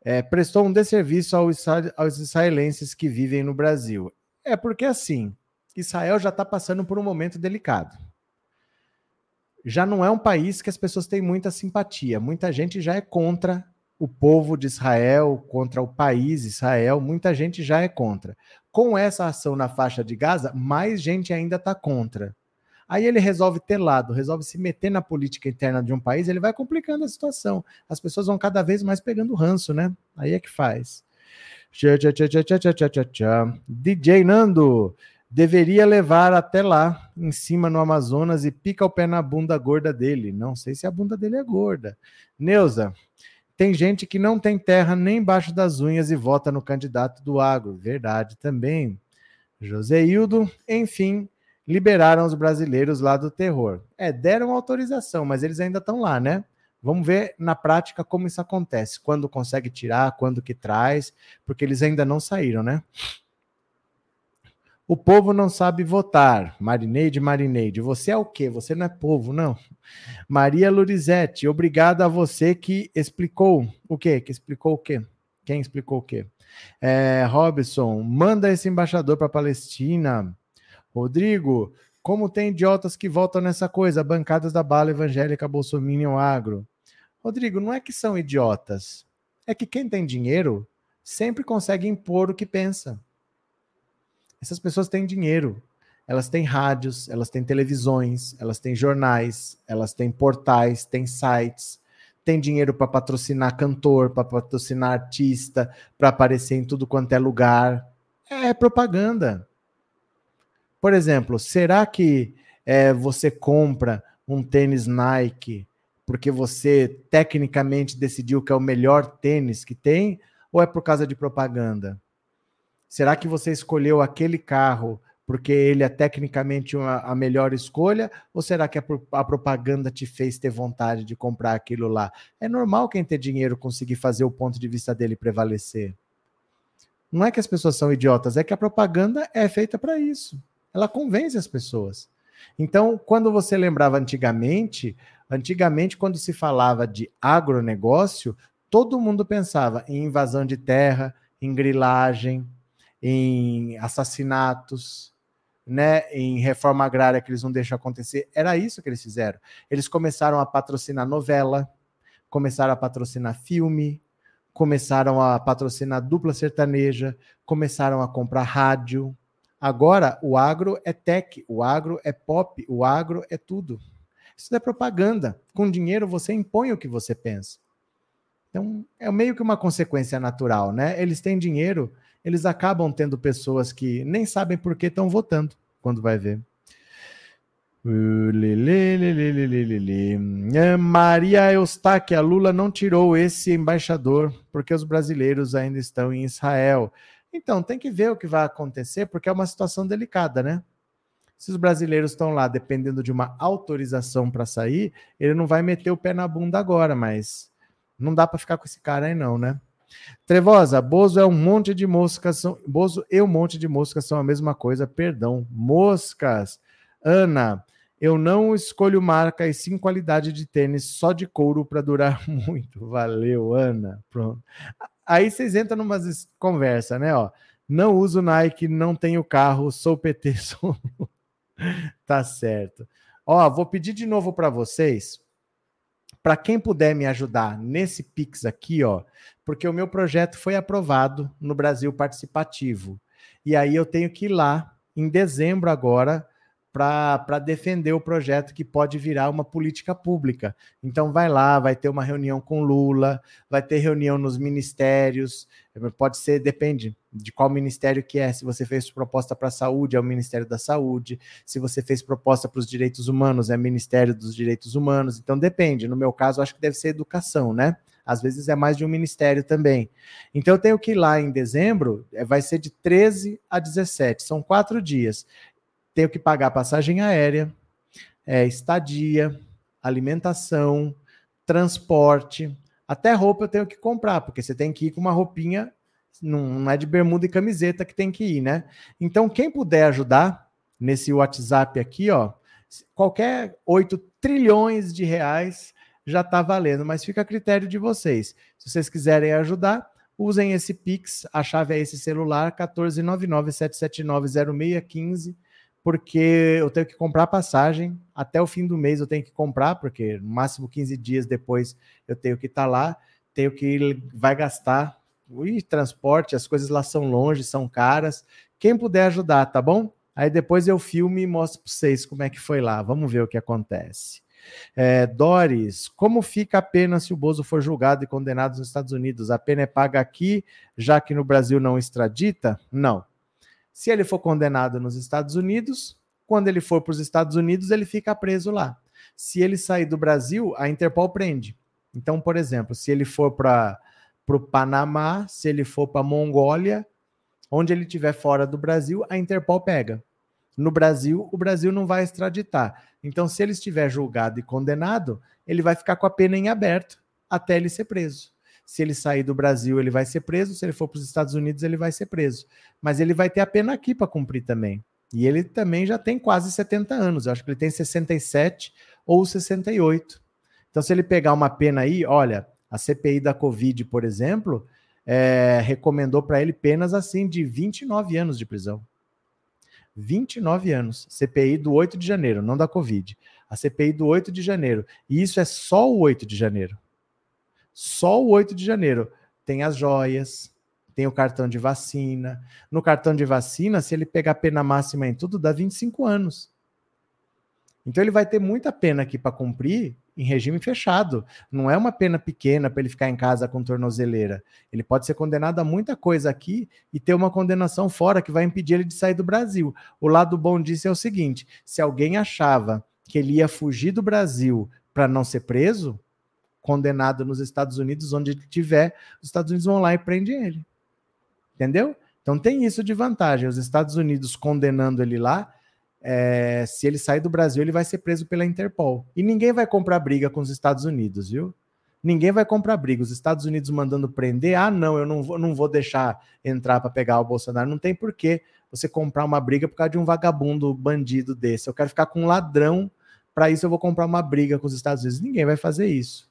B: é, prestou um desserviço aos, aos israelenses que vivem no Brasil. É porque assim, Israel já está passando por um momento delicado. Já não é um país que as pessoas têm muita simpatia. Muita gente já é contra o povo de Israel, contra o país Israel. Muita gente já é contra. Com essa ação na faixa de Gaza, mais gente ainda está contra. Aí ele resolve ter lado, resolve se meter na política interna de um país, ele vai complicando a situação. As pessoas vão cada vez mais pegando ranço, né? Aí é que faz. DJ Nando deveria levar até lá, em cima no Amazonas, e pica o pé na bunda gorda dele. Não sei se a bunda dele é gorda. Neuza, tem gente que não tem terra nem embaixo das unhas e vota no candidato do agro. Verdade também. Joseildo, enfim, liberaram os brasileiros lá do terror. É, deram autorização, mas eles ainda estão lá, né? Vamos ver na prática como isso acontece, quando consegue tirar, quando que traz, porque eles ainda não saíram, né? O povo não sabe votar. Marineide, Marineide, você é o quê? Você não é povo, não. Maria Lorizete, obrigado a você que explicou o quê? Que explicou o quê? Quem explicou o quê? É, Robson, manda esse embaixador para a Palestina. Rodrigo, como tem idiotas que votam nessa coisa, bancadas da bala evangélica Bolsonaro agro. Rodrigo, não é que são idiotas. É que quem tem dinheiro sempre consegue impor o que pensa. Essas pessoas têm dinheiro. Elas têm rádios, elas têm televisões, elas têm jornais, elas têm portais, têm sites, têm dinheiro para patrocinar cantor, para patrocinar artista, para aparecer em tudo quanto é lugar. É propaganda. Por exemplo, será que é, você compra um tênis Nike porque você tecnicamente decidiu que é o melhor tênis que tem, ou é por causa de propaganda? Será que você escolheu aquele carro porque ele é tecnicamente uma, a melhor escolha, ou será que a, a, propaganda te fez ter vontade de comprar aquilo lá? É normal quem tem dinheiro conseguir fazer o ponto de vista dele prevalecer. Não é que as pessoas são idiotas, é que a propaganda é feita para isso ela convence as pessoas. Então, quando você lembrava antigamente, antigamente, quando se falava de agronegócio, todo mundo pensava em invasão de terra, em grilagem, em assassinatos, né, em reforma agrária que eles não deixam acontecer. Era isso que eles fizeram. Eles começaram a patrocinar novela, começaram a patrocinar filme, começaram a patrocinar dupla sertaneja, começaram a comprar rádio, Agora, o agro é tech, o agro é pop, o agro é tudo. Isso é propaganda. Com dinheiro você impõe o que você pensa. Então, é meio que uma consequência natural, né? Eles têm dinheiro, eles acabam tendo pessoas que nem sabem por que estão votando quando vai ver. Maria Eustáquia, Lula não tirou esse embaixador porque os brasileiros ainda estão em Israel. Então, tem que ver o que vai acontecer, porque é uma situação delicada, né? Se os brasileiros estão lá dependendo de uma autorização para sair, ele não vai meter o pé na bunda agora, mas não dá para ficar com esse cara aí, não, né? Trevosa, Bozo é um monte de moscas. São, Bozo e um monte de moscas são a mesma coisa, perdão. Moscas. Ana, eu não escolho marca e sim qualidade de tênis só de couro para durar muito. Valeu, Ana. Pronto. Aí vocês entram numa conversa, né? Ó, não uso Nike, não tenho carro, sou PT, sou... tá certo. Ó, vou pedir de novo para vocês, para quem puder me ajudar nesse Pix aqui, ó, porque o meu projeto foi aprovado no Brasil Participativo. E aí eu tenho que ir lá em dezembro agora para defender o projeto que pode virar uma política pública. Então vai lá, vai ter uma reunião com Lula, vai ter reunião nos ministérios, pode ser, depende de qual ministério que é. Se você fez proposta para a saúde, é o Ministério da Saúde. Se você fez proposta para os direitos humanos, é o Ministério dos Direitos Humanos. Então depende. No meu caso, acho que deve ser educação, né? Às vezes é mais de um ministério também. Então eu tenho que ir lá em dezembro, é, vai ser de 13 a 17, são quatro dias tenho que pagar passagem aérea, é, estadia, alimentação, transporte, até roupa eu tenho que comprar, porque você tem que ir com uma roupinha, não é de bermuda e camiseta que tem que ir, né? Então, quem puder ajudar nesse WhatsApp aqui, ó, qualquer 8 trilhões de reais já está valendo, mas fica a critério de vocês. Se vocês quiserem ajudar, usem esse Pix, a chave é esse celular, 14997790615, porque eu tenho que comprar passagem, até o fim do mês eu tenho que comprar, porque no máximo 15 dias depois eu tenho que estar tá lá, tenho que vai gastar Ui, transporte, as coisas lá são longe, são caras. Quem puder ajudar, tá bom? Aí depois eu filmo e mostro para vocês como é que foi lá. Vamos ver o que acontece. É, Doris, como fica a pena se o Bozo for julgado e condenado nos Estados Unidos? A pena é paga aqui, já que no Brasil não extradita? Não. Se ele for condenado nos Estados Unidos, quando ele for para os Estados Unidos, ele fica preso lá. Se ele sair do Brasil, a Interpol prende. Então, por exemplo, se ele for para o Panamá, se ele for para a Mongólia, onde ele estiver fora do Brasil, a Interpol pega. No Brasil, o Brasil não vai extraditar. Então, se ele estiver julgado e condenado, ele vai ficar com a pena em aberto até ele ser preso. Se ele sair do Brasil, ele vai ser preso. Se ele for para os Estados Unidos, ele vai ser preso. Mas ele vai ter a pena aqui para cumprir também. E ele também já tem quase 70 anos. Eu acho que ele tem 67 ou 68. Então, se ele pegar uma pena aí, olha, a CPI da Covid, por exemplo, é, recomendou para ele penas assim de 29 anos de prisão. 29 anos. CPI do 8 de janeiro, não da Covid. A CPI do 8 de janeiro. E isso é só o 8 de janeiro. Só o 8 de janeiro. Tem as joias, tem o cartão de vacina. No cartão de vacina, se ele pegar pena máxima em tudo, dá 25 anos. Então ele vai ter muita pena aqui para cumprir em regime fechado. Não é uma pena pequena para ele ficar em casa com tornozeleira. Ele pode ser condenado a muita coisa aqui e ter uma condenação fora que vai impedir ele de sair do Brasil. O lado bom disso é o seguinte: se alguém achava que ele ia fugir do Brasil para não ser preso, condenado nos Estados Unidos, onde ele estiver, os Estados Unidos vão lá e prendem ele. Entendeu? Então tem isso de vantagem. Os Estados Unidos condenando ele lá é, se ele sair do Brasil, ele vai ser preso pela Interpol. E ninguém vai comprar briga com os Estados Unidos, viu? Ninguém vai comprar briga. Os Estados Unidos mandando prender, ah, não, eu não vou, não vou deixar entrar para pegar o Bolsonaro. Não tem porquê você comprar uma briga por causa de um vagabundo bandido desse. Eu quero ficar com um ladrão, para isso eu vou comprar uma briga com os Estados Unidos. Ninguém vai fazer isso.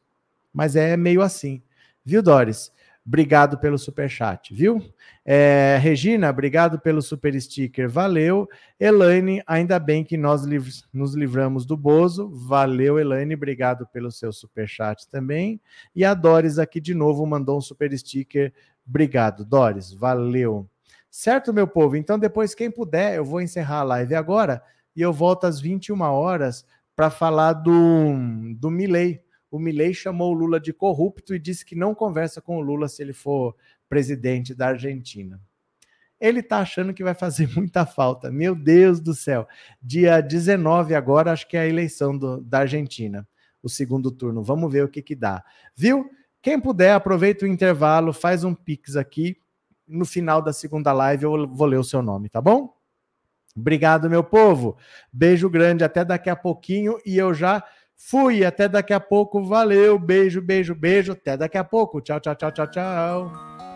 B: Mas é meio assim. Viu, Doris? Obrigado pelo super chat, viu? É, Regina, obrigado pelo super sticker, valeu. Elaine, ainda bem que nós liv nos livramos do Bozo, valeu, Elaine, obrigado pelo seu super chat também. E a Doris aqui de novo mandou um super sticker, obrigado, Doris, valeu. Certo, meu povo? Então, depois, quem puder, eu vou encerrar a live agora e eu volto às 21 horas para falar do, do Milley o Milley chamou o Lula de corrupto e disse que não conversa com o Lula se ele for presidente da Argentina. Ele está achando que vai fazer muita falta. Meu Deus do céu. Dia 19 agora, acho que é a eleição do, da Argentina, o segundo turno. Vamos ver o que que dá. Viu? Quem puder, aproveita o intervalo, faz um pix aqui. No final da segunda live eu vou ler o seu nome, tá bom? Obrigado, meu povo. Beijo grande, até daqui a pouquinho e eu já Fui, até daqui a pouco. Valeu, beijo, beijo, beijo. Até daqui a pouco. Tchau, tchau, tchau, tchau, tchau.